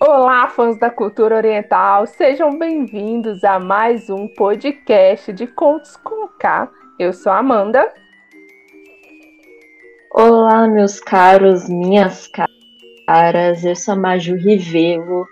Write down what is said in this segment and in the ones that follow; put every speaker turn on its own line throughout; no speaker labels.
Olá, fãs da cultura oriental, sejam bem-vindos a mais um podcast de Contos com K. Eu sou a Amanda.
Olá, meus caros, minhas caras, eu sou a Maju Rivevo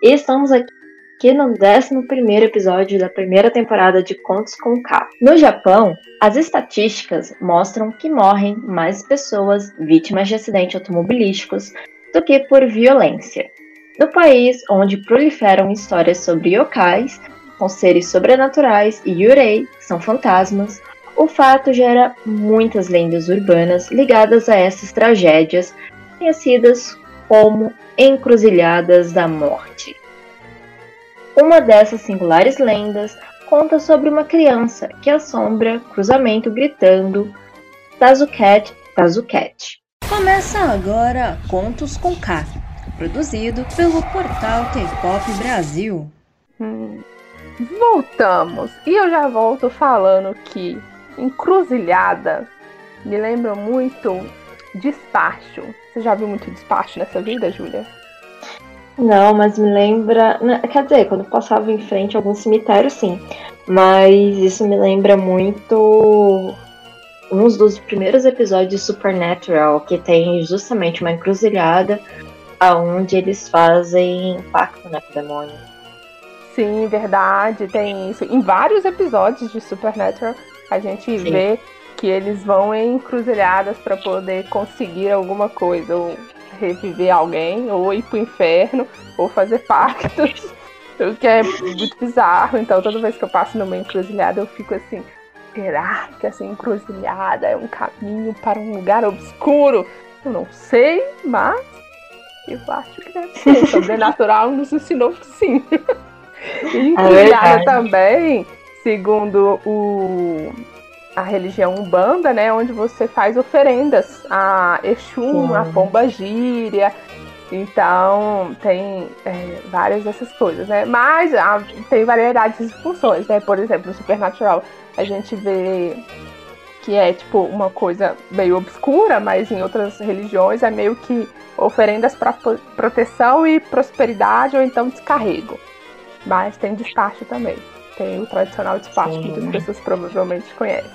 e estamos aqui no 11 episódio da primeira temporada de Contos com K. No Japão, as estatísticas mostram que morrem mais pessoas vítimas de acidentes automobilísticos do que por violência. No país onde proliferam histórias sobre yokais, com seres sobrenaturais, e yurei, que são fantasmas, o fato gera muitas lendas urbanas ligadas a essas tragédias, conhecidas como encruzilhadas da morte. Uma dessas singulares lendas conta sobre uma criança que assombra cruzamento gritando Tazuket, Tazuket.
Começa agora Contos com K, produzido pelo portal K-Pop Brasil.
Hum, voltamos e eu já volto falando que encruzilhada me lembra muito despacho. Você já viu muito despacho nessa vida, Júlia?
Não, mas me lembra. Né, quer dizer, quando passava em frente a algum cemitério, sim. Mas isso me lembra muito uns dos primeiros episódios de Supernatural, que tem justamente uma encruzilhada aonde eles fazem pacto né, com o demônio.
Sim, verdade, tem isso. Em vários episódios de Supernatural, a gente Sim. vê que eles vão em encruzilhadas para poder conseguir alguma coisa, ou reviver alguém, ou ir pro inferno, ou fazer pactos. o que é muito bizarro. Então, toda vez que eu passo numa encruzilhada, eu fico assim: será que essa encruzilhada é um caminho para um lugar obscuro? Eu não sei, mas eu acho que deve ser. Sobrenatural nos ensinou que sim. e é é também segundo o, a religião umbanda, né, onde você faz oferendas a Exum, Sim. a Pomba Gíria. Então, tem é, várias dessas coisas, né? Mas a, tem variedades de funções, né? Por exemplo, no Supernatural, a gente vê que é tipo uma coisa meio obscura, mas em outras religiões é meio que oferendas para proteção e prosperidade ou então descarrego. Mas tem despacho também. Tem o tradicional despacho, que muitas pessoas provavelmente conhecem.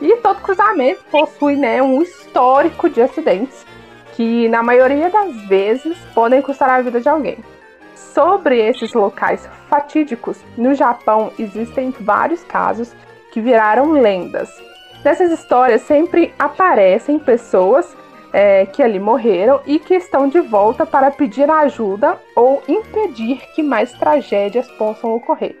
E todo cruzamento possui né, um histórico de acidentes que, na maioria das vezes, podem custar a vida de alguém. Sobre esses locais fatídicos, no Japão existem vários casos que viraram lendas. Nessas histórias sempre aparecem pessoas é, que ali morreram e que estão de volta para pedir ajuda ou impedir que mais tragédias possam ocorrer.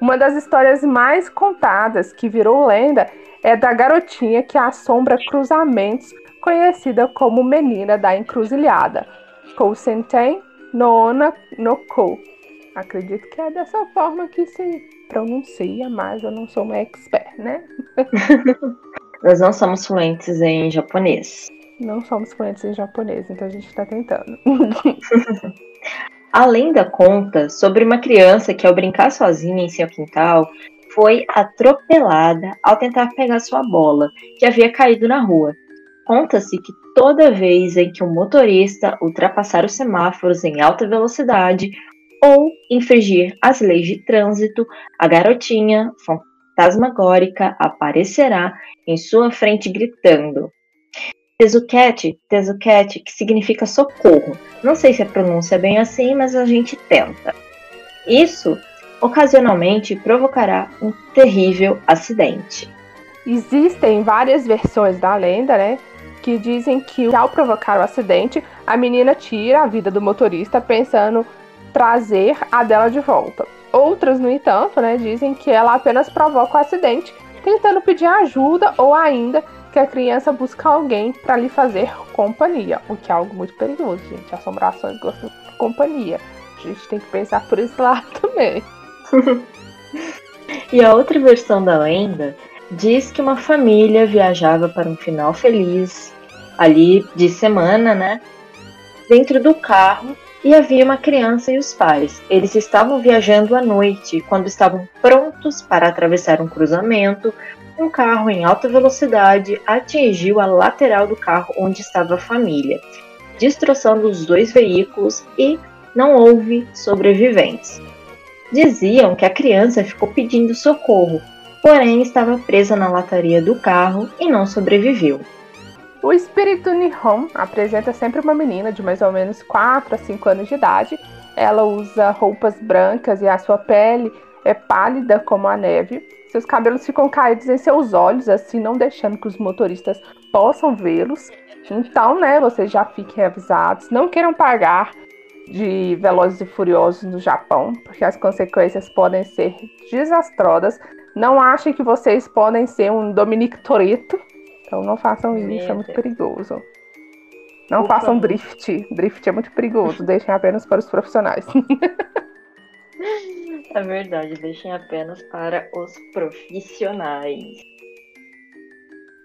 Uma das histórias mais contadas que virou lenda é da garotinha que assombra cruzamentos, conhecida como Menina da Encruzilhada, Kousenten Noona no Ko. Acredito que é dessa forma que se pronuncia, mas eu não sou uma expert, né?
Nós não somos fluentes em japonês.
Não somos fluentes em japonês, então a gente está tentando.
A lenda conta sobre uma criança que, ao brincar sozinha em seu quintal, foi atropelada ao tentar pegar sua bola, que havia caído na rua. Conta-se que toda vez em que um motorista ultrapassar os semáforos em alta velocidade ou infringir as leis de trânsito, a garotinha fantasmagórica aparecerá em sua frente gritando: Tezuket, Tezuket, que significa socorro. Não sei se a pronúncia é bem assim, mas a gente tenta. Isso, ocasionalmente, provocará um terrível acidente.
Existem várias versões da lenda, né? Que dizem que ao provocar o acidente, a menina tira a vida do motorista pensando trazer a dela de volta. Outras, no entanto, né, dizem que ela apenas provoca o acidente, tentando pedir ajuda ou ainda que a criança busca alguém para lhe fazer companhia, o que é algo muito perigoso, gente. Assombrações gostam de companhia. A gente tem que pensar por esse lado também.
e a outra versão da lenda diz que uma família viajava para um final feliz ali de semana, né? Dentro do carro e havia uma criança e os pais. Eles estavam viajando à noite quando estavam prontos para atravessar um cruzamento um carro em alta velocidade atingiu a lateral do carro onde estava a família, destroçando os dois veículos e não houve sobreviventes. Diziam que a criança ficou pedindo socorro, porém estava presa na lataria do carro e não sobreviveu.
O espírito Nihon apresenta sempre uma menina de mais ou menos 4 a 5 anos de idade. Ela usa roupas brancas e a sua pele é pálida como a neve. Seus cabelos ficam caídos em seus olhos, assim não deixando que os motoristas possam vê-los. Então, né, vocês já fiquem avisados. Não queiram pagar de Velozes e Furiosos no Japão, porque as consequências podem ser desastrosas. Não achem que vocês podem ser um Dominique Toretto. Então não façam isso, é muito perigoso. Não Por façam favor. drift. Drift é muito perigoso. Deixem apenas para os profissionais.
É verdade, deixem apenas para os profissionais.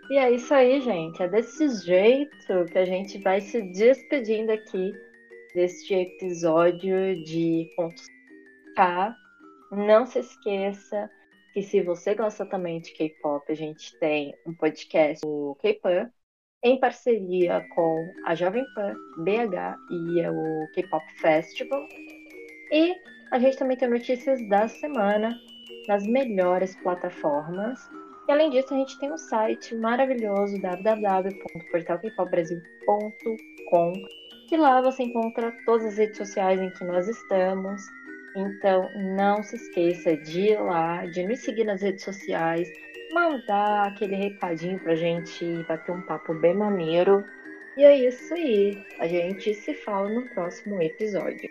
E é isso aí, gente. É desse jeito que a gente vai se despedindo aqui deste episódio de Pontos K. Não se esqueça que se você gosta também de K-pop, a gente tem um podcast, o K-Pan, em parceria com a Jovem Pan BH e o K-Pop Festival. E a gente também tem notícias da semana nas melhores plataformas. E além disso, a gente tem um site maravilhoso www.portalkpopbrasil.com que lá você encontra todas as redes sociais em que nós estamos. Então, não se esqueça de ir lá, de nos seguir nas redes sociais, mandar aquele recadinho pra gente bater um papo bem maneiro. E é isso aí. A gente se fala no próximo episódio.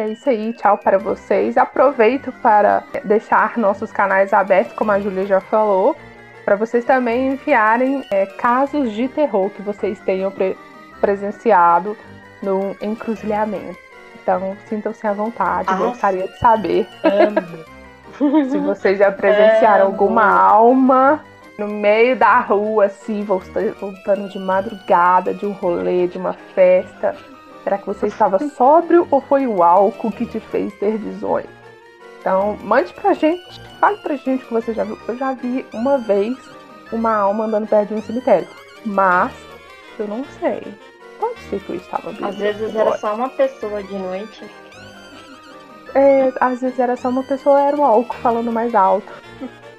É isso aí, tchau para vocês. Aproveito para deixar nossos canais abertos, como a Júlia já falou, para vocês também enviarem é, casos de terror que vocês tenham pre presenciado no encruzilhamento. Então, sintam-se à vontade, ah, gostaria de saber se vocês já presenciaram Amo. alguma alma no meio da rua, assim, voltando de madrugada, de um rolê, de uma festa. Será que você estava sóbrio ou foi o álcool que te fez ter visões? Então, mande pra gente, fale pra gente o que você já viu. Eu já vi uma vez uma alma andando perto de um cemitério, mas eu não sei. Pode ser que eu estava
Às vezes era só uma pessoa de noite.
É, às vezes era só uma pessoa, era um álcool falando mais alto.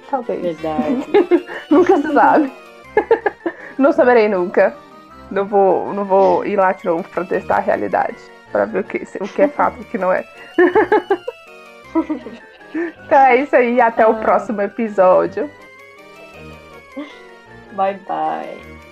Talvez.
Verdade.
nunca se sabe. não saberei nunca. Não vou, não vou ir lá de novo pra testar a realidade. Pra ver o que, o que é fato e o que não é. então é isso aí. Até ah. o próximo episódio.
Bye bye.